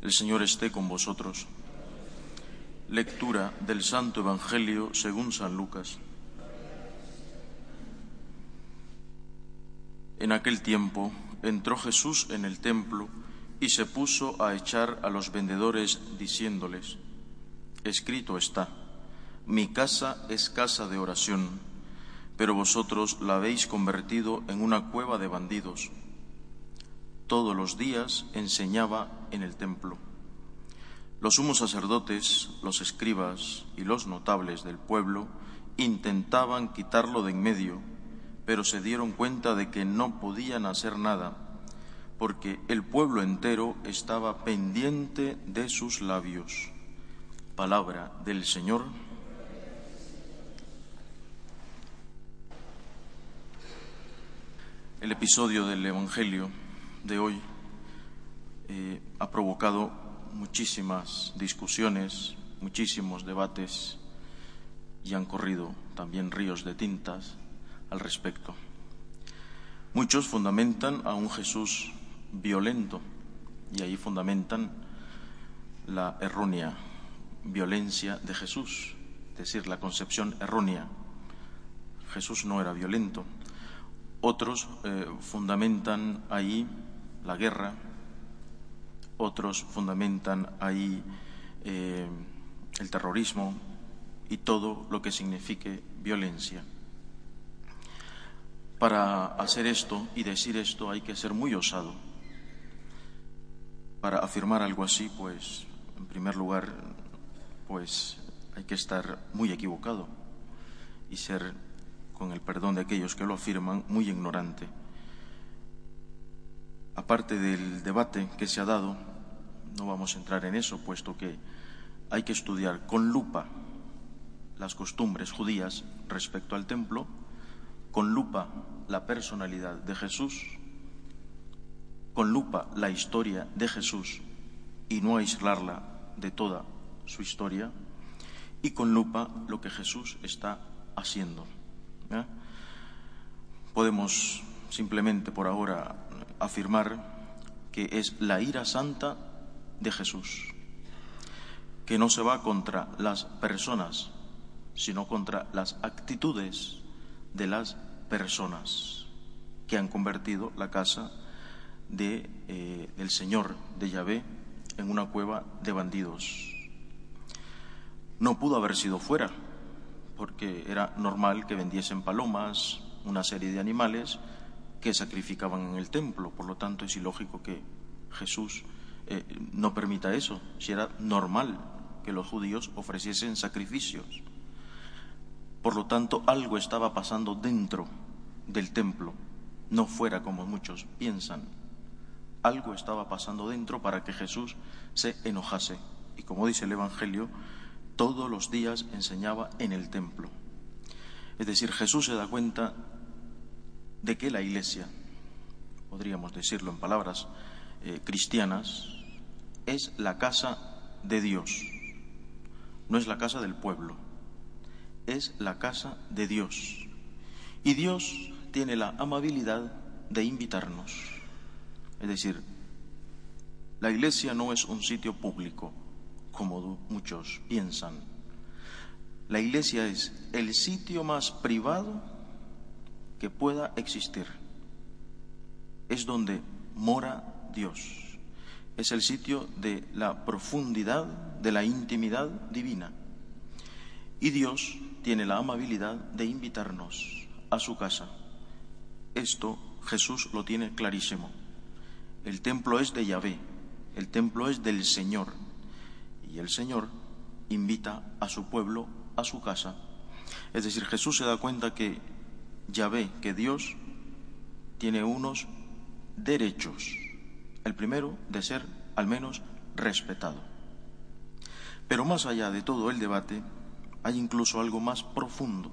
El Señor esté con vosotros. Lectura del Santo Evangelio según San Lucas. En aquel tiempo entró Jesús en el templo y se puso a echar a los vendedores diciéndoles, escrito está, mi casa es casa de oración, pero vosotros la habéis convertido en una cueva de bandidos. Todos los días enseñaba en el templo. Los sumos sacerdotes, los escribas y los notables del pueblo intentaban quitarlo de en medio, pero se dieron cuenta de que no podían hacer nada porque el pueblo entero estaba pendiente de sus labios. Palabra del Señor. El episodio del Evangelio de hoy eh, ha provocado muchísimas discusiones, muchísimos debates y han corrido también ríos de tintas al respecto. Muchos fundamentan a un Jesús violento y ahí fundamentan la errónea violencia de Jesús, es decir, la concepción errónea. Jesús no era violento. Otros eh, fundamentan ahí la guerra, otros fundamentan ahí eh, el terrorismo y todo lo que signifique violencia. Para hacer esto y decir esto hay que ser muy osado para afirmar algo así, pues, en primer lugar, pues hay que estar muy equivocado y ser, con el perdón de aquellos que lo afirman, muy ignorante. Aparte del debate que se ha dado, no vamos a entrar en eso, puesto que hay que estudiar con lupa las costumbres judías respecto al templo, con lupa la personalidad de Jesús con lupa la historia de Jesús y no aislarla de toda su historia, y con lupa lo que Jesús está haciendo. Podemos simplemente por ahora afirmar que es la ira santa de Jesús, que no se va contra las personas, sino contra las actitudes de las personas que han convertido la casa de, eh, del Señor de Yahvé en una cueva de bandidos. No pudo haber sido fuera, porque era normal que vendiesen palomas, una serie de animales que sacrificaban en el templo. Por lo tanto, es ilógico que Jesús eh, no permita eso, si era normal que los judíos ofreciesen sacrificios. Por lo tanto, algo estaba pasando dentro del templo, no fuera como muchos piensan algo estaba pasando dentro para que Jesús se enojase. Y como dice el Evangelio, todos los días enseñaba en el templo. Es decir, Jesús se da cuenta de que la Iglesia, podríamos decirlo en palabras eh, cristianas, es la casa de Dios, no es la casa del pueblo, es la casa de Dios. Y Dios tiene la amabilidad de invitarnos es decir, la iglesia no es un sitio público, como muchos piensan. La iglesia es el sitio más privado que pueda existir. Es donde mora Dios. Es el sitio de la profundidad, de la intimidad divina. Y Dios tiene la amabilidad de invitarnos a su casa. Esto Jesús lo tiene clarísimo. El templo es de Yahvé, el templo es del Señor. Y el Señor invita a su pueblo a su casa. Es decir, Jesús se da cuenta que Yahvé, que Dios, tiene unos derechos. El primero, de ser al menos respetado. Pero más allá de todo el debate, hay incluso algo más profundo.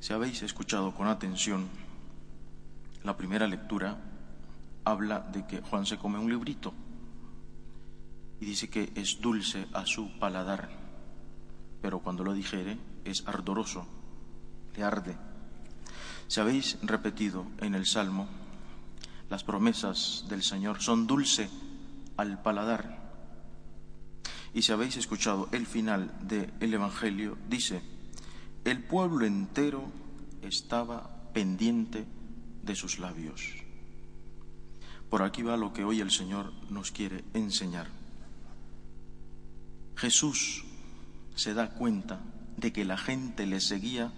Si habéis escuchado con atención, la primera lectura habla de que Juan se come un librito y dice que es dulce a su paladar, pero cuando lo digiere es ardoroso, le arde. Si habéis repetido en el Salmo, las promesas del Señor son dulce al paladar. Y si habéis escuchado el final del Evangelio, dice, el pueblo entero estaba pendiente de sus labios. Por aquí va lo que hoy el Señor nos quiere enseñar. Jesús se da cuenta de que la gente le seguía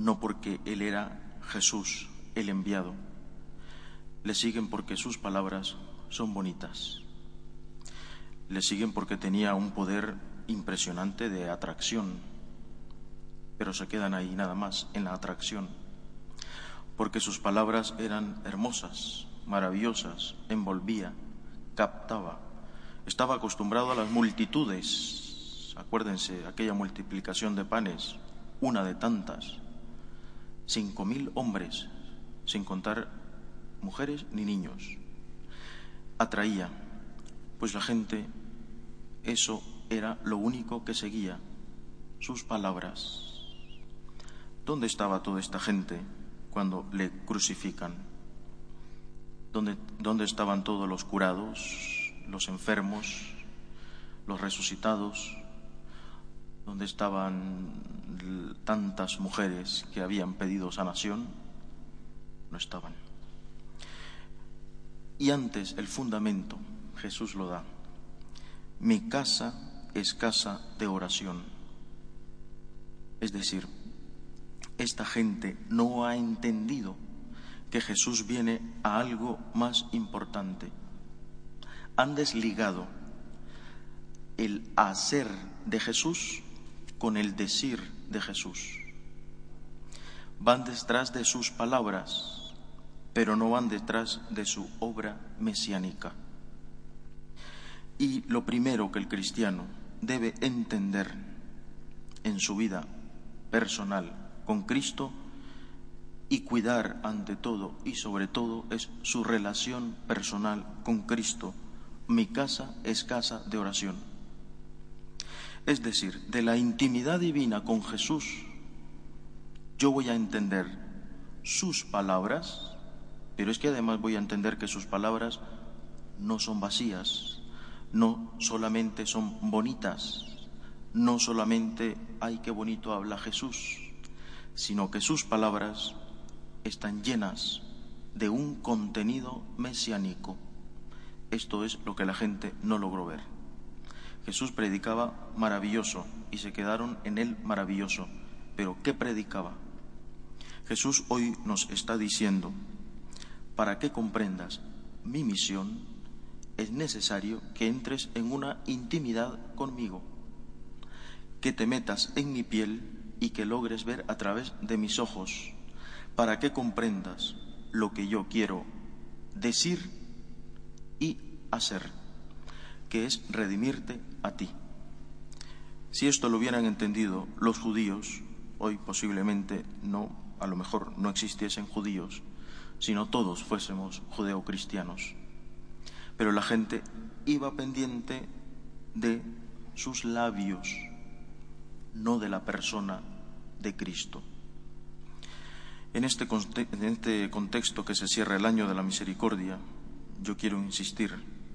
no porque Él era Jesús, el enviado. Le siguen porque sus palabras son bonitas. Le siguen porque tenía un poder impresionante de atracción, pero se quedan ahí nada más, en la atracción, porque sus palabras eran hermosas, maravillosas, envolvía, captaba. Estaba acostumbrado a las multitudes. Acuérdense, aquella multiplicación de panes, una de tantas. Cinco mil hombres, sin contar mujeres ni niños. Atraía, pues la gente, eso era lo único que seguía, sus palabras. ¿Dónde estaba toda esta gente cuando le crucifican? ¿Dónde, dónde estaban todos los curados, los enfermos, los resucitados, donde estaban tantas mujeres que habían pedido sanación, no estaban. Y antes el fundamento, Jesús lo da. Mi casa es casa de oración. Es decir, esta gente no ha entendido que Jesús viene a algo más importante han desligado el hacer de Jesús con el decir de Jesús. Van detrás de sus palabras, pero no van detrás de su obra mesiánica. Y lo primero que el cristiano debe entender en su vida personal con Cristo y cuidar ante todo y sobre todo es su relación personal con Cristo mi casa es casa de oración. Es decir, de la intimidad divina con Jesús, yo voy a entender sus palabras, pero es que además voy a entender que sus palabras no son vacías, no solamente son bonitas, no solamente, ay, qué bonito habla Jesús, sino que sus palabras están llenas de un contenido mesiánico esto es lo que la gente no logró ver. Jesús predicaba maravilloso y se quedaron en él maravilloso. Pero ¿qué predicaba? Jesús hoy nos está diciendo, para que comprendas mi misión, es necesario que entres en una intimidad conmigo, que te metas en mi piel y que logres ver a través de mis ojos, para que comprendas lo que yo quiero decir y hacer, que es redimirte a ti. Si esto lo hubieran entendido los judíos, hoy posiblemente no, a lo mejor no existiesen judíos, sino todos fuésemos judeocristianos. Pero la gente iba pendiente de sus labios, no de la persona de Cristo. En este, en este contexto que se cierra el año de la misericordia, yo quiero insistir,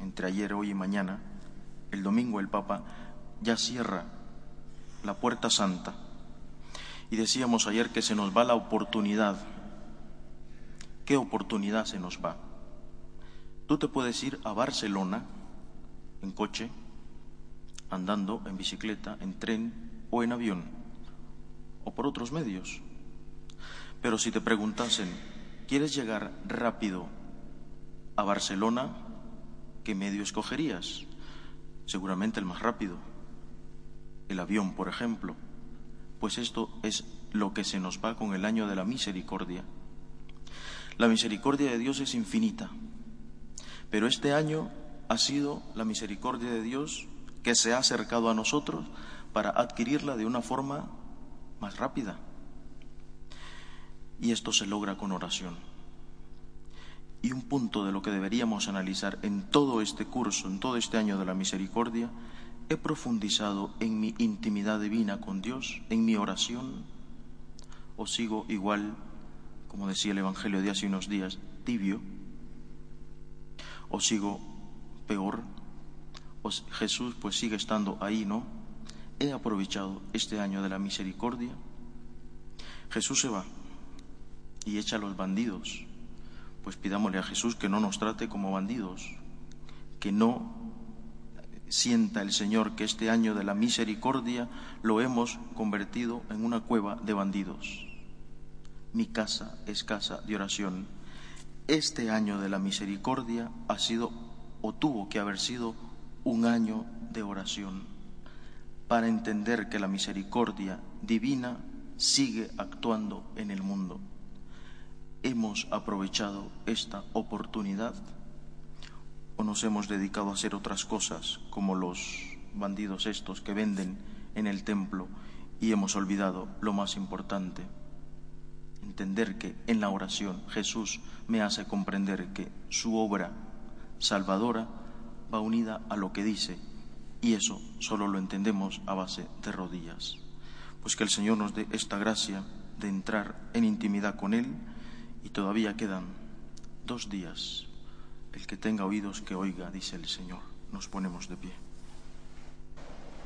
entre ayer, hoy y mañana, el domingo el Papa ya cierra la puerta santa. Y decíamos ayer que se nos va la oportunidad. ¿Qué oportunidad se nos va? Tú te puedes ir a Barcelona en coche, andando, en bicicleta, en tren o en avión, o por otros medios. Pero si te preguntasen, ¿quieres llegar rápido a Barcelona, ¿qué medio escogerías? Seguramente el más rápido, el avión, por ejemplo. Pues esto es lo que se nos va con el año de la misericordia. La misericordia de Dios es infinita, Pero este año ha sido la misericordia de Dios que se ha acercado a nosotros para adquirirla de una forma más rápida. Y esto se logra con oración. Y un punto de lo que deberíamos analizar en todo este curso, en todo este año de la misericordia, he profundizado en mi intimidad divina con Dios, en mi oración, o sigo igual, como decía el Evangelio de hace unos días, tibio, o sigo peor, o Jesús pues sigue estando ahí, ¿no? He aprovechado este año de la misericordia. Jesús se va y echa a los bandidos. Pues pidámosle a Jesús que no nos trate como bandidos, que no sienta el Señor que este año de la misericordia lo hemos convertido en una cueva de bandidos. Mi casa es casa de oración. Este año de la misericordia ha sido o tuvo que haber sido un año de oración para entender que la misericordia divina sigue actuando en el mundo. ¿Hemos aprovechado esta oportunidad o nos hemos dedicado a hacer otras cosas como los bandidos estos que venden en el templo y hemos olvidado lo más importante? Entender que en la oración Jesús me hace comprender que su obra salvadora va unida a lo que dice y eso solo lo entendemos a base de rodillas. Pues que el Señor nos dé esta gracia de entrar en intimidad con Él y todavía quedan dos días. El que tenga oídos que oiga, dice el Señor. Nos ponemos de pie.